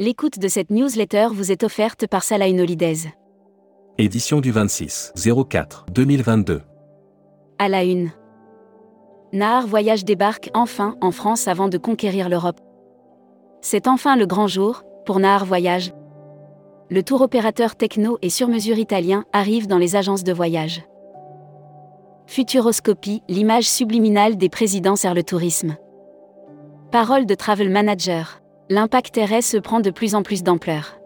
L'écoute de cette newsletter vous est offerte par Salah Holidays. Édition du 26 04 2022. À la une. Nahar Voyage débarque enfin en France avant de conquérir l'Europe. C'est enfin le grand jour, pour Nahar Voyage. Le tour opérateur techno et sur mesure italien arrive dans les agences de voyage. Futuroscopie, l'image subliminale des présidents sert le tourisme. Parole de Travel Manager. L'impact RS prend de plus en plus d'ampleur.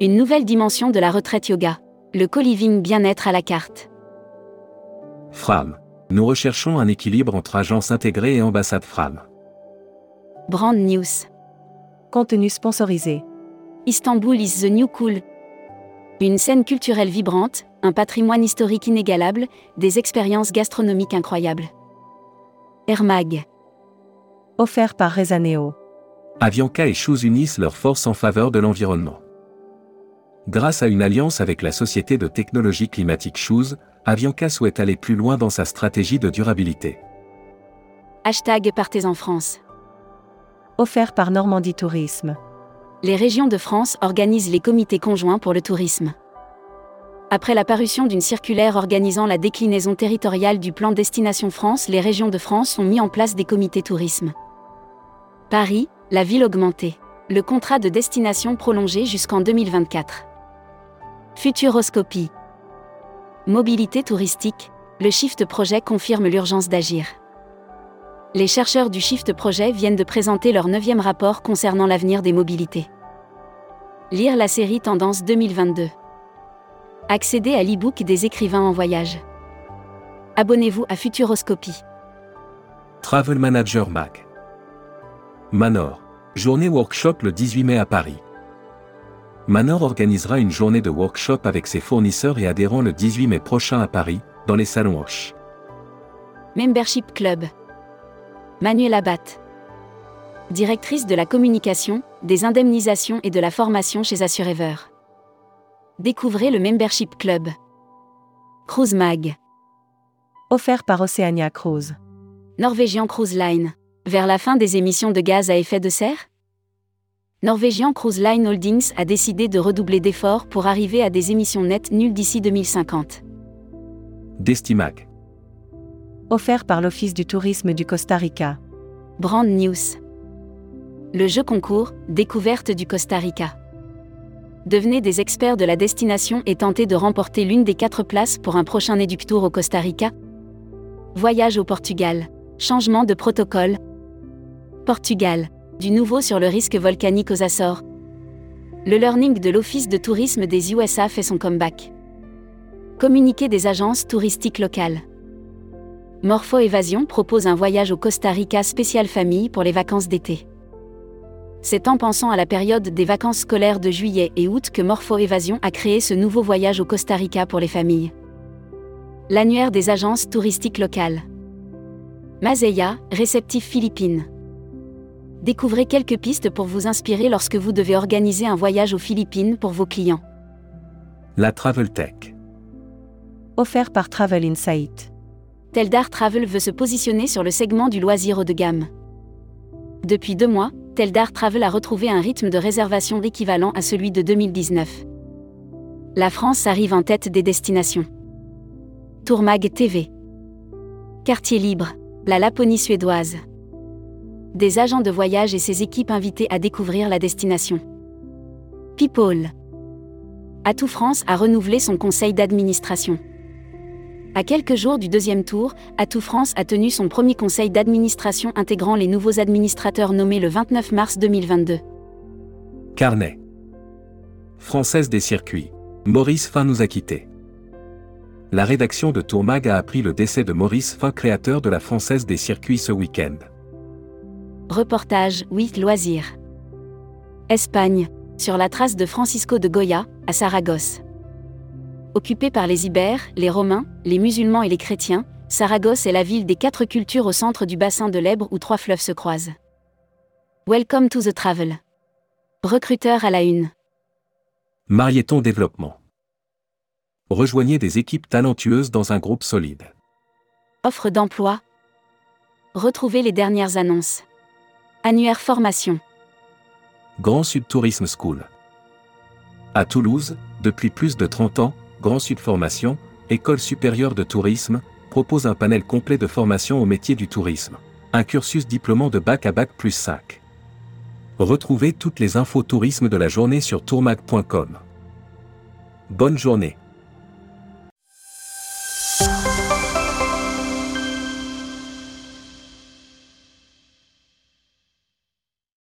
Une nouvelle dimension de la retraite yoga. Le co-living bien-être à la carte. Fram. Nous recherchons un équilibre entre agence intégrée et ambassade Fram. Brand News. Contenu sponsorisé. Istanbul is the new cool. Une scène culturelle vibrante, un patrimoine historique inégalable, des expériences gastronomiques incroyables. Air Mag. Offert par Rezaneo. Avianca et Shoes unissent leurs forces en faveur de l'environnement. Grâce à une alliance avec la société de technologie climatique Shoes, Avianca souhaite aller plus loin dans sa stratégie de durabilité. Hashtag Partez en France. Offert par Normandie Tourisme. Les régions de France organisent les comités conjoints pour le tourisme. Après la parution d'une circulaire organisant la déclinaison territoriale du plan Destination France, les régions de France ont mis en place des comités tourisme. Paris, la ville augmentée. Le contrat de destination prolongé jusqu'en 2024. Futuroscopie. Mobilité touristique. Le Shift Projet confirme l'urgence d'agir. Les chercheurs du Shift Projet viennent de présenter leur neuvième rapport concernant l'avenir des mobilités. Lire la série Tendance 2022. Accéder à l'e-book des écrivains en voyage. Abonnez-vous à Futuroscopie. Travel Manager Mag. Manor. Journée workshop le 18 mai à Paris. Manor organisera une journée de workshop avec ses fournisseurs et adhérents le 18 mai prochain à Paris, dans les salons Hoche. Membership Club. Manuel Abat. Directrice de la communication, des indemnisations et de la formation chez Assurever. Découvrez le Membership Club. Cruise Mag. Offert par Oceania Cruise. Norwegian Cruise Line. Vers la fin des émissions de gaz à effet de serre? Norwegian Cruise Line Holdings a décidé de redoubler d'efforts pour arriver à des émissions nettes nulles d'ici 2050. Destimac. Offert par l'Office du tourisme du Costa Rica. Brand News. Le jeu concours, découverte du Costa Rica. Devenez des experts de la destination et tentez de remporter l'une des quatre places pour un prochain Tour au Costa Rica. Voyage au Portugal. Changement de protocole. Portugal. Du nouveau sur le risque volcanique aux Açores. Le learning de l'Office de tourisme des USA fait son comeback. Communiqué des agences touristiques locales. Morpho Évasion propose un voyage au Costa Rica spécial famille pour les vacances d'été. C'est en pensant à la période des vacances scolaires de juillet et août que Morpho Évasion a créé ce nouveau voyage au Costa Rica pour les familles. L'annuaire des agences touristiques locales. Mazeya, réceptif Philippines. Découvrez quelques pistes pour vous inspirer lorsque vous devez organiser un voyage aux Philippines pour vos clients. La Travel Tech. Offert par Travel Insight. Teldar Travel veut se positionner sur le segment du loisir haut de gamme. Depuis deux mois, Teldar Travel a retrouvé un rythme de réservation équivalent à celui de 2019. La France arrive en tête des destinations. Tourmag TV. Quartier libre, la Laponie suédoise des agents de voyage et ses équipes invités à découvrir la destination. People. Atout France a renouvelé son conseil d'administration. À quelques jours du deuxième tour, Atout France a tenu son premier conseil d'administration intégrant les nouveaux administrateurs nommés le 29 mars 2022. Carnet. Française des circuits. Maurice Fin nous a quittés. La rédaction de Tourmag a appris le décès de Maurice Fin, créateur de la Française des circuits ce week-end. Reportage 8 Loisirs. Espagne, sur la trace de Francisco de Goya, à Saragosse. Occupée par les Ibères, les Romains, les musulmans et les chrétiens, Saragosse est la ville des quatre cultures au centre du bassin de l'Ebre où trois fleuves se croisent. Welcome to the travel. Recruteur à la une. Marieton Développement. Rejoignez des équipes talentueuses dans un groupe solide. Offre d'emploi. Retrouvez les dernières annonces. Annuaire formation. Grand Sud Tourisme School. À Toulouse, depuis plus de 30 ans, Grand Sud Formation, École supérieure de tourisme, propose un panel complet de formation au métier du tourisme. Un cursus diplômant de bac à bac plus 5. Retrouvez toutes les infos tourisme de la journée sur tourmag.com. Bonne journée.